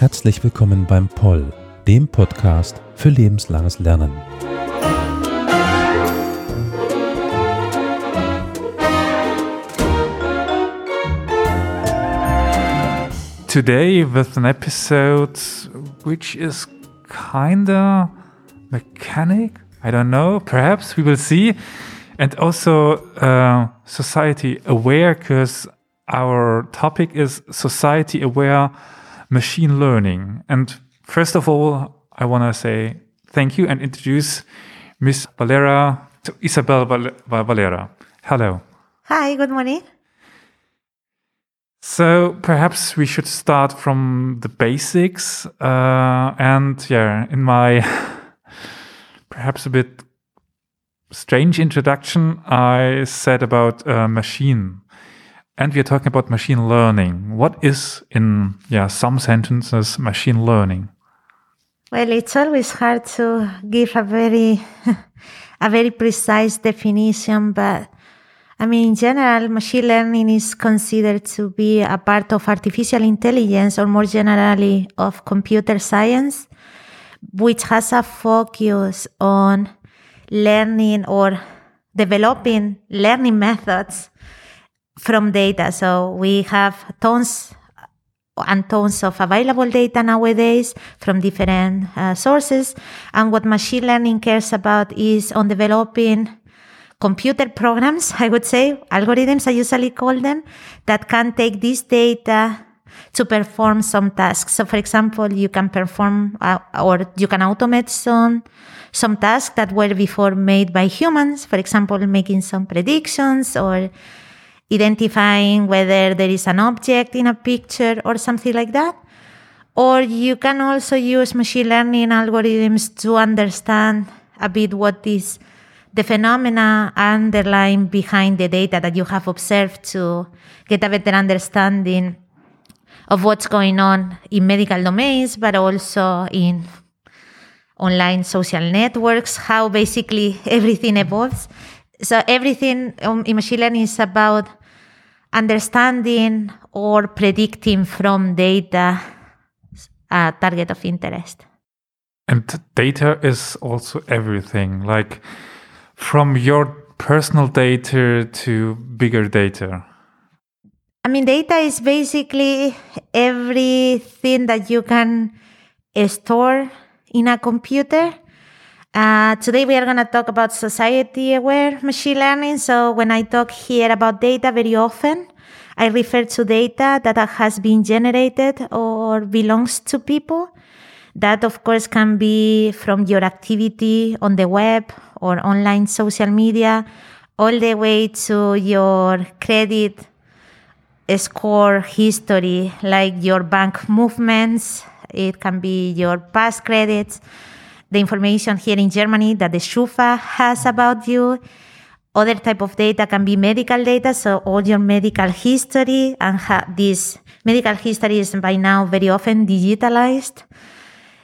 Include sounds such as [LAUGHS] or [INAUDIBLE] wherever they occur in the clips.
Herzlich willkommen beim Poll, dem Podcast für lebenslanges Lernen. Today with an episode which is kinda mechanic. I don't know. Perhaps we will see. And also uh, society aware, because our topic is society aware machine learning. And first of all, I want to say thank you and introduce Miss Valera to Isabel Val- Valera. Hello. Hi, good morning. So perhaps we should start from the basics. Uh, and yeah, in my [LAUGHS] perhaps a bit strange introduction, I said about uh, machine and we are talking about machine learning. What is, in yeah, some sentences, machine learning? Well, it's always hard to give a very, [LAUGHS] a very precise definition, but I mean, in general, machine learning is considered to be a part of artificial intelligence, or more generally, of computer science, which has a focus on learning or developing learning methods from data. So we have tons and tons of available data nowadays from different uh, sources. And what machine learning cares about is on developing computer programs, I would say, algorithms, I usually call them, that can take this data to perform some tasks. So, for example, you can perform uh, or you can automate some some tasks that were before made by humans. For example, making some predictions or identifying whether there is an object in a picture or something like that. Or you can also use machine learning algorithms to understand a bit what is the phenomena underlying behind the data that you have observed to get a better understanding of what's going on in medical domains, but also in online social networks, how basically [LAUGHS] everything evolves. So everything um, in machine learning is about understanding or predicting from data a target of interest. And data is also everything, like from your personal data to bigger data. I mean, data is basically everything that you can store in a computer. Uh, today we are going to talk about society aware machine learning. So when I talk here about data very often, I refer to data that has been generated or belongs to people. That of course can be from your activity on the web or online social media, all the way to your credit score history, like your bank movements. It can be your past credits the information here in Germany that the SCHUFA has about you. Other type of data can be medical data, so all your medical history and ha- this medical history is by now very often digitalized.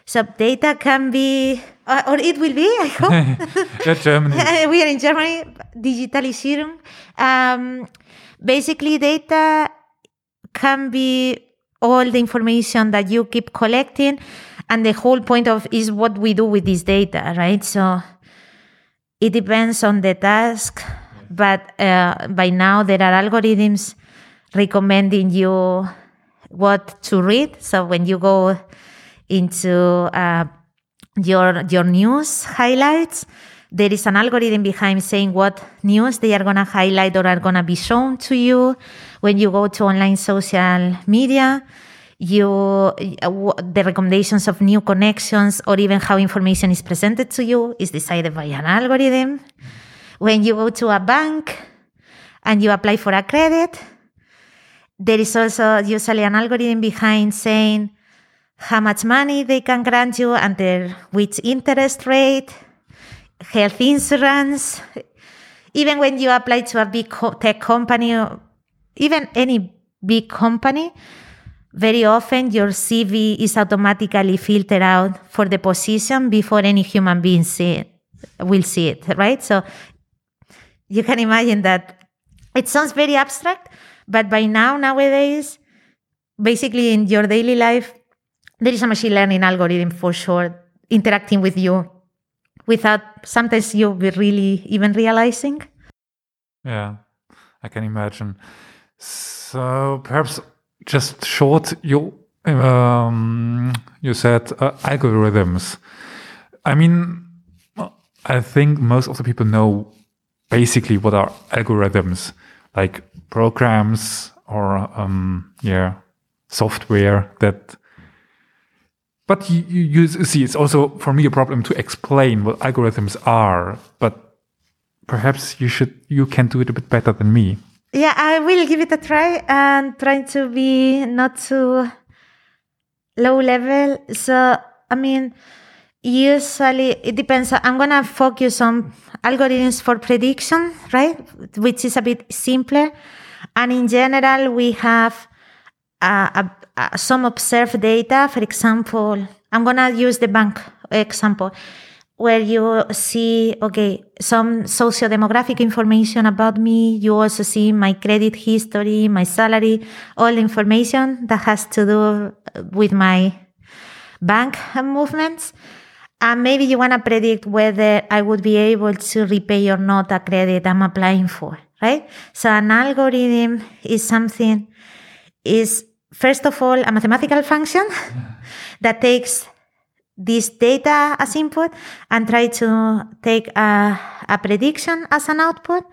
So data can be, uh, or it will be, I hope. [LAUGHS] Germany. [LAUGHS] we are in Germany, digitalisierung. Um, basically, data can be all the information that you keep collecting and the whole point of is what we do with this data right so it depends on the task but uh, by now there are algorithms recommending you what to read so when you go into uh, your your news highlights. There is an algorithm behind saying what news they are going to highlight or are going to be shown to you. When you go to online social media you the recommendations of new connections or even how information is presented to you is decided by an algorithm. When you go to a bank and you apply for a credit there is also usually an algorithm behind saying how much money they can grant you under which interest rate health insurance even when you apply to a big tech company even any big company very often your CV is automatically filtered out for the position before any human being see it, will see it, right? So you can imagine that it sounds very abstract, but by now, nowadays, basically in your daily life, there is a machine learning algorithm for sure interacting with you without sometimes you be really even realizing. Yeah, I can imagine. So perhaps just short, you um, you said uh, algorithms. I mean, I think most of the people know basically what are algorithms, like programs or um, yeah, software that. But you, you see, it's also for me a problem to explain what algorithms are. But perhaps you should you can do it a bit better than me. Yeah, I will give it a try and try to be not too low level. So, I mean, usually it depends. I'm to focus on algorithms for prediction, right? Which is a bit simpler. And in general, we have uh, uh, some observed data. For example, I'm going to use the bank example where you see, okay, some socio-demographic information about me. You also see my credit history, my salary, all information that has to do with my bank movements. And maybe you want to predict whether I would be able to repay or not a credit I'm applying for, right? So an algorithm is something, is first of all, a mathematical function that takes this data as input and try to take a, a prediction as an output.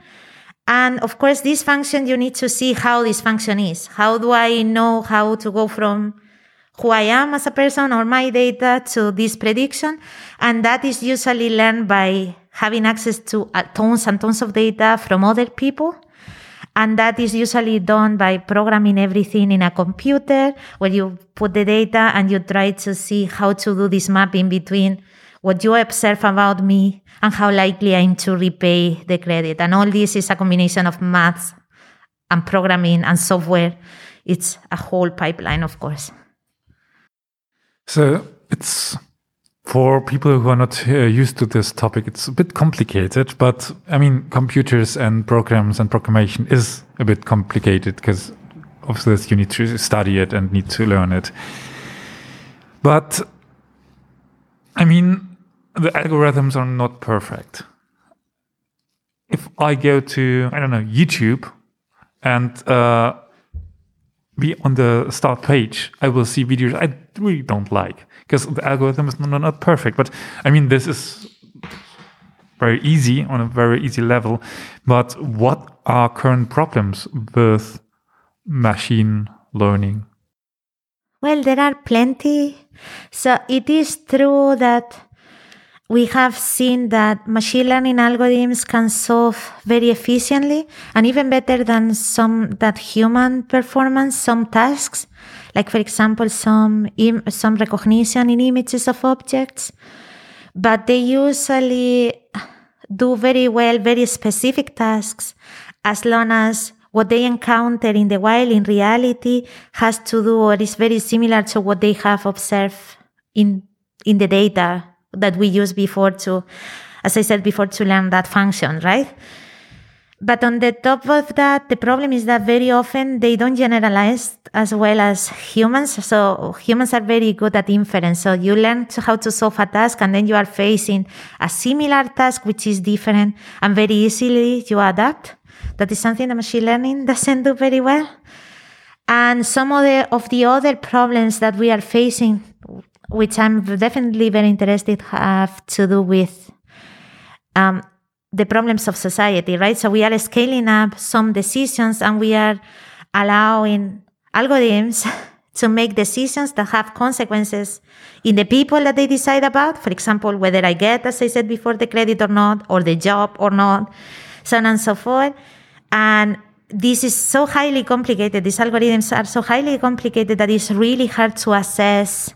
And of course, this function, you need to see how this function is. How do I know how to go from who I am as a person or my data to this prediction? And that is usually learned by having access to tons and tons of data from other people. And that is usually done by programming everything in a computer where you put the data and you try to see how to do this mapping between what you observe about me and how likely I am to repay the credit. And all this is a combination of maths and programming and software. It's a whole pipeline, of course. So it's for people who are not uh, used to this topic, it's a bit complicated, but I mean, computers and programs and programmation is a bit complicated because of this, you need to study it and need to learn it. But I mean, the algorithms are not perfect. If I go to, I don't know, YouTube and uh, be on the start page, I will see videos I really don't like because the algorithm is not, not perfect. But I mean, this is very easy on a very easy level. But what are current problems with machine learning? Well, there are plenty. So it is true that we have seen that machine learning algorithms can solve very efficiently and even better than some that human performance some tasks like for example some Im- some recognition in images of objects but they usually do very well very specific tasks as long as what they encounter in the wild in reality has to do or is very similar to what they have observed in in the data that we used before to as i said before to learn that function right but on the top of that, the problem is that very often they don't generalize as well as humans. So humans are very good at inference. So you learn how to solve a task and then you are facing a similar task, which is different and very easily you adapt. That is something that machine learning doesn't do very well. And some of the, of the other problems that we are facing, which I'm definitely very interested, have to do with um, the problems of society, right? So we are scaling up some decisions and we are allowing algorithms [LAUGHS] to make decisions that have consequences in the people that they decide about. For example, whether I get, as I said before, the credit or not, or the job or not, so on and so forth. And this is so highly complicated. These algorithms are so highly complicated that it's really hard to assess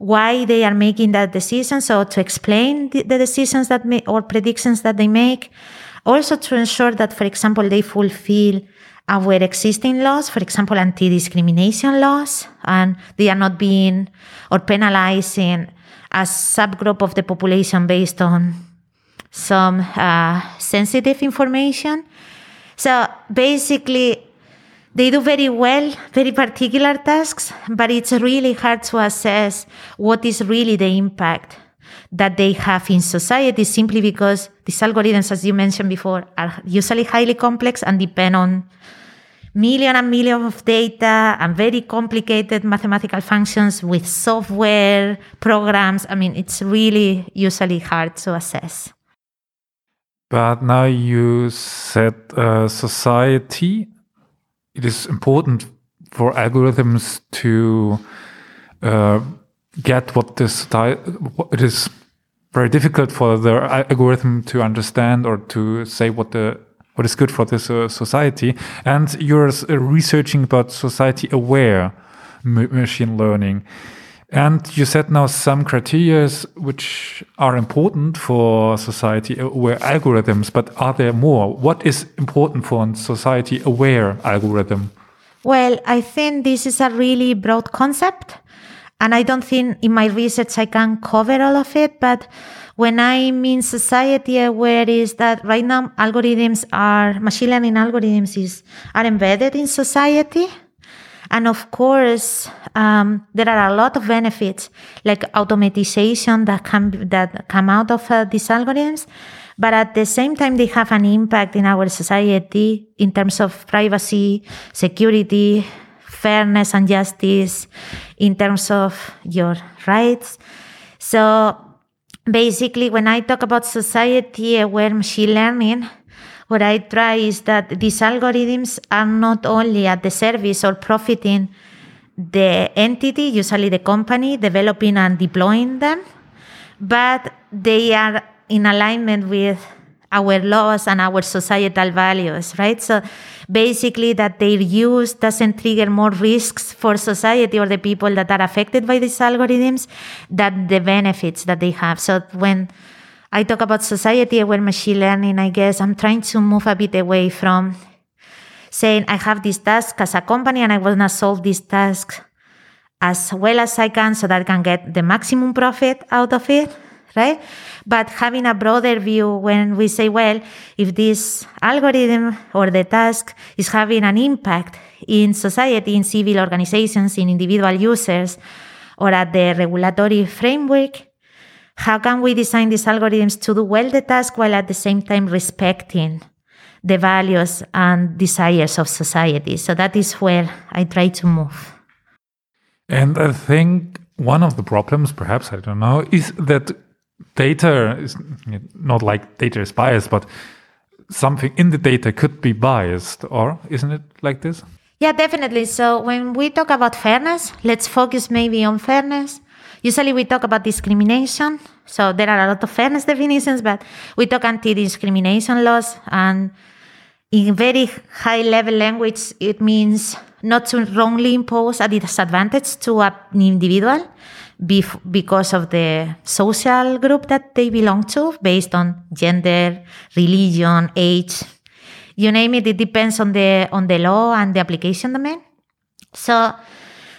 why they are making that decision. So to explain the, the decisions that make or predictions that they make, also to ensure that, for example, they fulfill our existing laws, for example, anti-discrimination laws, and they are not being or penalizing a subgroup of the population based on some uh, sensitive information. So basically, they do very well, very particular tasks, but it's really hard to assess what is really the impact that they have in society simply because these algorithms, as you mentioned before, are usually highly complex and depend on million and million of data and very complicated mathematical functions with software programs. I mean, it's really usually hard to assess. But now you said uh, society. It is important for algorithms to uh, get what this. It is very difficult for the algorithm to understand or to say what the what is good for this uh, society. And you're researching about society aware machine learning. And you said now some criteria which are important for society aware algorithms, but are there more? What is important for a society aware algorithm? Well, I think this is a really broad concept. And I don't think in my research I can cover all of it, but when I mean society aware is that right now algorithms are, machine learning algorithms is, are embedded in society. And of course, um, there are a lot of benefits like automatization that come, that come out of uh, these algorithms. But at the same time, they have an impact in our society in terms of privacy, security, fairness and justice in terms of your rights. So basically, when I talk about society aware machine learning, what I try is that these algorithms are not only at the service or profiting the entity, usually the company, developing and deploying them, but they are in alignment with our laws and our societal values, right? So basically, that their use doesn't trigger more risks for society or the people that are affected by these algorithms than the benefits that they have. So when I talk about society aware machine learning, I guess I'm trying to move a bit away from saying I have this task as a company and I want to solve this task as well as I can so that I can get the maximum profit out of it, right? but having a broader view when we say, well, if this algorithm or the task is having an impact in society, in civil organizations, in individual users, or at the regulatory framework, how can we design these algorithms to do well the task while at the same time respecting the values and desires of society? So that is where I try to move. And I think one of the problems, perhaps, I don't know, is that data is not like data is biased, but something in the data could be biased, or isn't it like this? Yeah, definitely. So when we talk about fairness, let's focus maybe on fairness. Usually we talk about discrimination. So there are a lot of fairness definitions, but we talk anti-discrimination laws and in very high level language, it means not to wrongly impose a disadvantage to an individual because of the social group that they belong to, based on gender, religion, age, you name it. It depends on the on the law and the application domain. So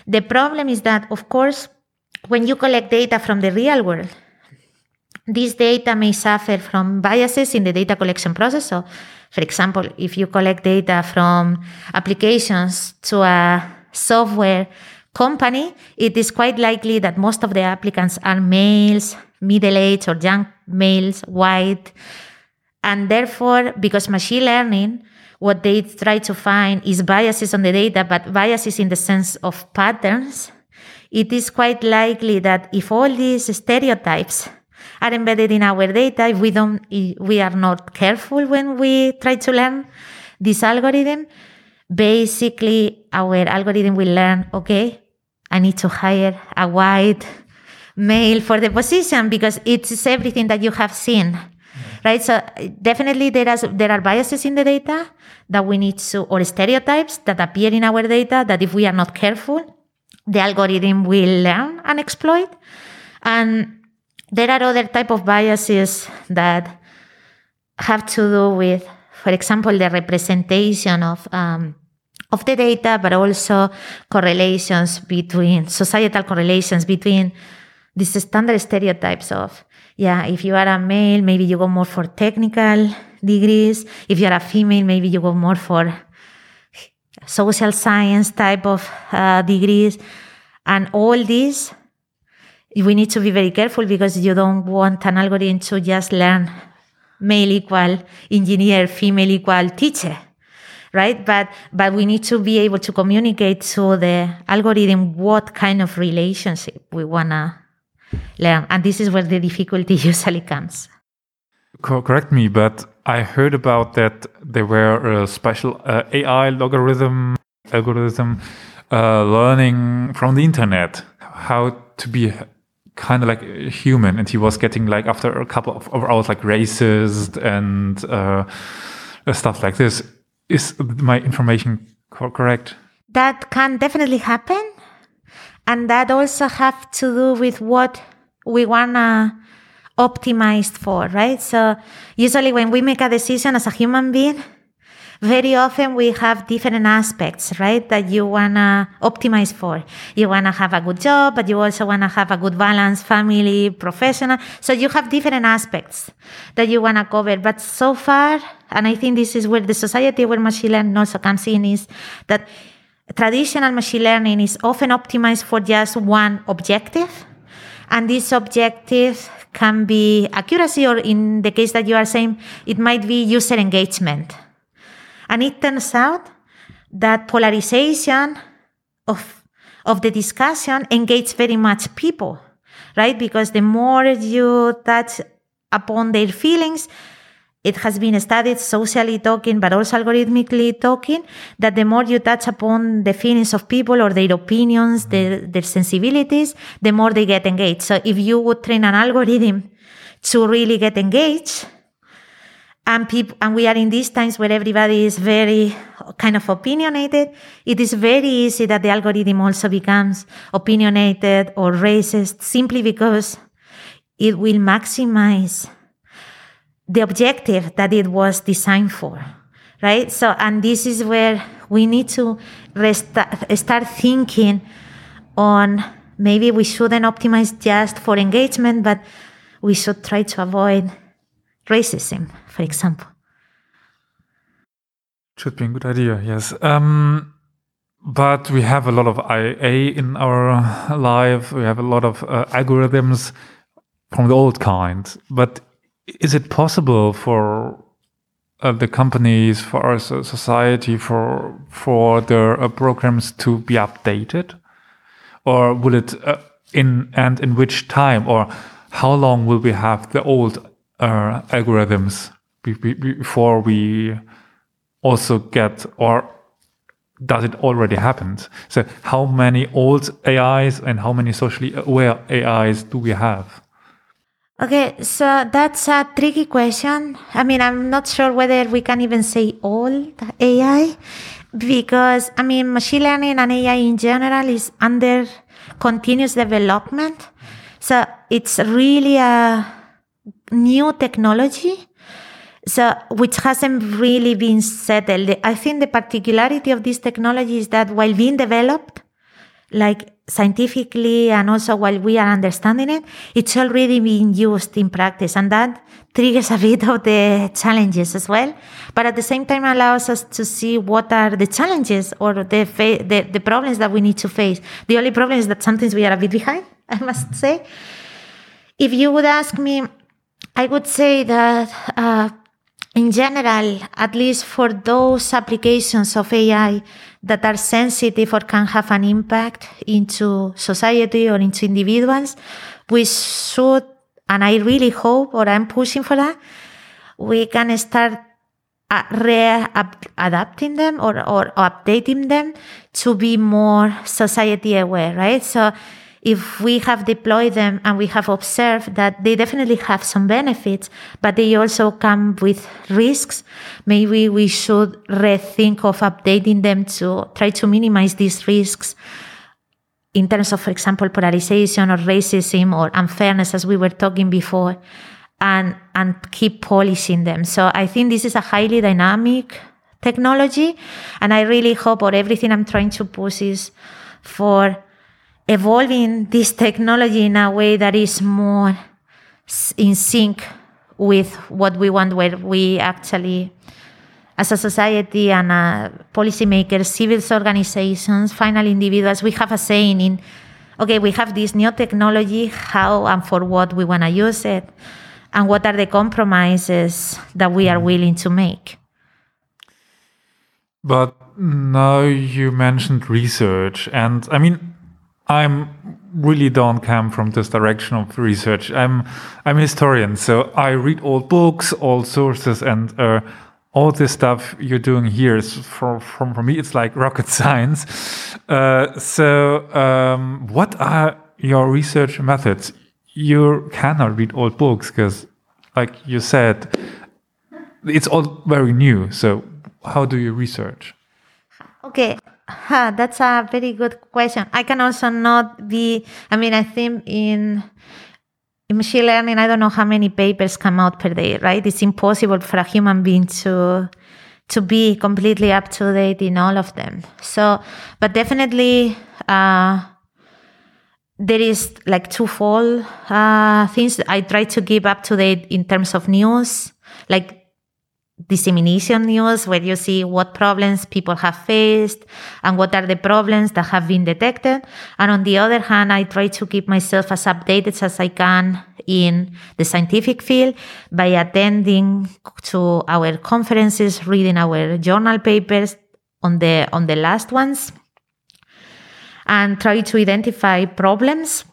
the problem is that, of course, when you collect data from the real world, this data may suffer from biases in the data collection process. So, for example, if you collect data from applications to a software company, it is quite likely that most of the applicants are males, middle aged or young males, white. And therefore, because machine learning, what they try to find is biases on the data, but biases in the sense of patterns, it is quite likely that if all these stereotypes are embedded in our data, if we don't, if we are not careful when we try to learn this algorithm, basically our algorithm will learn, okay, I need to hire a white male for the position because it's everything that you have seen. Right. So definitely there are there are biases in the data that we need to or stereotypes that appear in our data that if we are not careful, the algorithm will learn and exploit. And there are other type of biases that have to do with, for example, the representation of um, of the data, but also correlations between societal correlations between these standard stereotypes of, yeah, if you are a male, maybe you go more for technical degrees. If you're a female, maybe you go more for social science type of uh, degrees. And all these, we need to be very careful because you don't want an algorithm to just learn male equal engineer, female equal teacher right? But but we need to be able to communicate to the algorithm what kind of relationship we wanna learn, and this is where the difficulty [LAUGHS] usually comes. Correct me, but I heard about that there were a special uh, AI logarithm algorithm uh, learning from the internet how to be kind of like a human, and he was getting like after a couple of hours like racist and uh, stuff like this is my information correct? That can definitely happen. And that also have to do with what we want to optimize for, right? So usually when we make a decision as a human being, very often we have different aspects, right, that you want to optimize for. You want to have a good job, but you also want to have a good balance, family, professional. So you have different aspects that you want to cover. But so far, and I think this is where the society where machine learning also comes in, is that traditional machine learning is often optimized for just one objective. And this objective can be accuracy, or in the case that you are saying, it might be user engagement. And it turns out that polarization of, of the discussion engages very much people, right? Because the more you touch upon their feelings, it has been studied socially talking, but also algorithmically talking, that the more you touch upon the feelings of people or their opinions, their, their sensibilities, the more they get engaged. So if you would train an algorithm to really get engaged, and people and we are in these times where everybody is very kind of opinionated it is very easy that the algorithm also becomes opinionated or racist simply because it will maximize the objective that it was designed for right so and this is where we need to rest- start thinking on maybe we shouldn't optimize just for engagement but we should try to avoid racism, for example. Should be a good idea, yes. Um, but we have a lot of IA in our life. We have a lot of uh, algorithms from the old kind. But is it possible for uh, the companies, for our society, for for their uh, programs to be updated, or will it uh, in and in which time, or how long will we have the old uh, algorithms before we also get or does it already happen? So how many old AIs and how many socially aware AIs do we have? Okay, so that's a tricky question. I mean, I'm not sure whether we can even say old AI because, I mean, machine learning and AI in general is under continuous development. So it's really a new technology so which hasn't really been settled i think the particularity of this technology is that while being developed like scientifically and also while we are understanding it it's already being used in practice. And that triggers a bit of the challenges as well. But at the same time allows us to see what are the challenges or the fa- the, the problems that we need to face. The only problem is that sometimes we are a bit behind [LAUGHS] i must say. If you would ask me I would say that uh, in general, at least for those applications of AI that are sensitive or can have an impact into society or into individuals, we should, and I really hope, or I'm pushing for that, we can start uh, re-adapting them or, or updating them to be more society aware, right? So if we have deployed them and we have observed that they definitely have some benefits, but they also come with risks, maybe we should rethink of updating them to try to minimize these risks in terms of, for example, polarization or racism or unfairness, as we were talking before, and, and keep polishing them. So I think this is a highly dynamic technology. And I really hope, or everything I'm trying to push is for evolving this technology in a way that is more in sync with what we want, where we actually, as a society and a policymakers, civil organizations, final individuals, we have a saying in, okay, we have this new technology, how and for what we want to use it, and what are the compromises that we are mm. willing to make. But now you mentioned research, and I mean, I'm really don't come from this direction of research. I'm I'm a historian, so I read old books, old sources, and uh, all this stuff you're doing here is for from for me it's like rocket [LAUGHS] science. Uh, so um, what are your research methods? You cannot read old books because, like you said, it's all very new. So how do you research? Okay, huh, that's a very good question. I can also not be. I mean, I think in in machine learning, I don't know how many papers come out per day. Right? It's impossible for a human being to to be completely up to date in all of them. So, but definitely. Uh, there is like twofold uh, things I try to keep up to date in terms of news, like dissemination news where you see what problems people have faced and what are the problems that have been detected. And on the other hand, I try to keep myself as updated as I can in the scientific field by attending to our conferences, reading our journal papers on the on the last ones and try to identify problems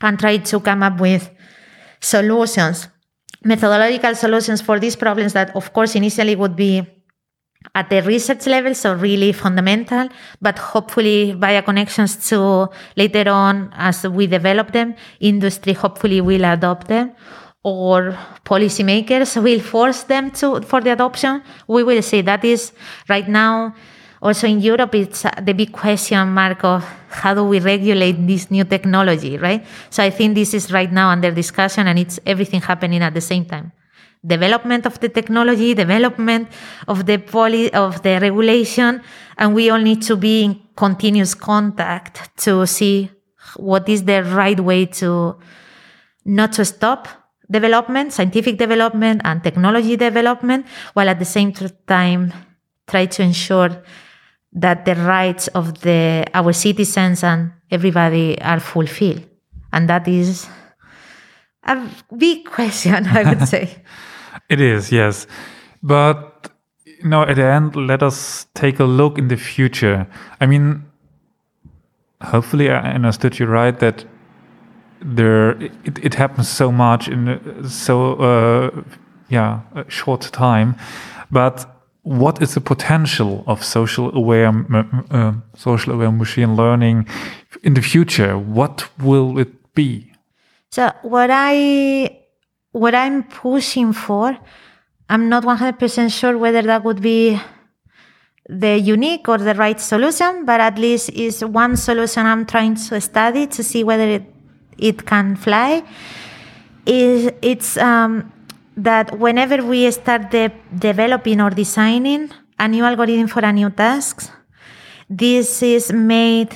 and try to come up with solutions methodological solutions for these problems that, of course, initially would be at the research level, so really fundamental, but hopefully via connections to later on as we develop them, industry hopefully will adopt them or policymakers will force them to for the adoption. We will see. That is right now also in Europe, it's uh, the big question mark of how do we regulate this new technology, right? So I think this is right now under discussion and it's everything happening at the same time. Development of the technology, development of the poly, of the regulation, and we all need to be in continuous contact to see what is the right way to not to stop development, scientific development and technology development, while at the same time try to ensure that the rights of the our citizens and everybody are fulfilled. And that is a big question i would say. [LAUGHS] It is yes. But you know at the end let us take a look in the future. I mean hopefully i understood you right that there it, it happens so much in so uh, yeah a short time. But what is the potential of social aware uh, social aware machine learning in the future? What will it be? So what I what I'm pushing for, I'm not 100% sure whether that would be the unique or the right solution, but at least is one solution I'm trying to study to see whether it, it can fly. Is it's um, that whenever we start de- developing or designing a new algorithm for a new task, this is made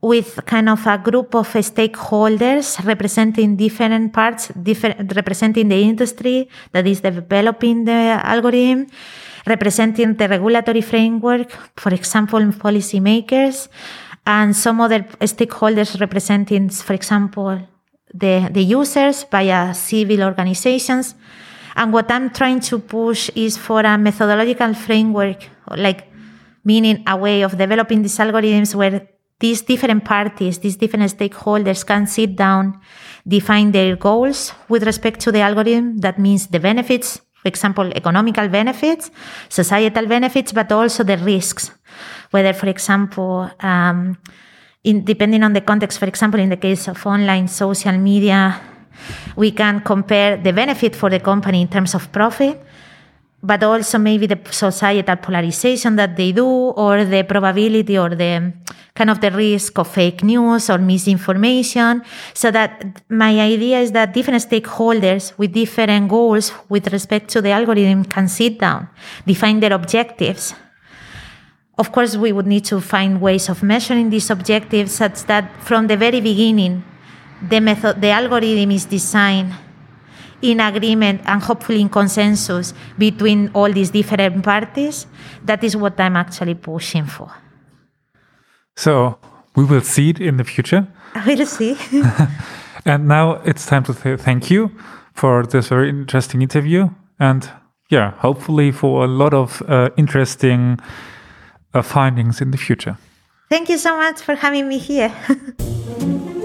with kind of a group of stakeholders representing different parts, different, representing the industry that is developing the algorithm, representing the regulatory framework, for example, policymakers, and some other stakeholders representing, for example, the, the users via civil organizations. And what I'm trying to push is for a methodological framework, like meaning a way of developing these algorithms where these different parties, these different stakeholders can sit down, define their goals with respect to the algorithm. That means the benefits, for example, economical benefits, societal benefits, but also the risks. Whether, for example, um, in, depending on the context, for example, in the case of online social media, we can compare the benefit for the company in terms of profit but also maybe the societal polarization that they do, or the probability or the kind of the risk of fake news or misinformation. So that my idea is that different stakeholders with different goals with respect to the algorithm can sit down, define their objectives. Of course, we would need to find ways of measuring these objectives such that from the very beginning, the method, the algorithm is designed in agreement and hopefully in consensus between all these different parties. That is what I'm actually pushing for. So we will see it in the future. [LAUGHS] We'll see. [LAUGHS] And now it's time to say thank you for this very interesting interview. And yeah, hopefully for a lot of uh, interesting findings in the future. Thank you so much for having me here. [LAUGHS]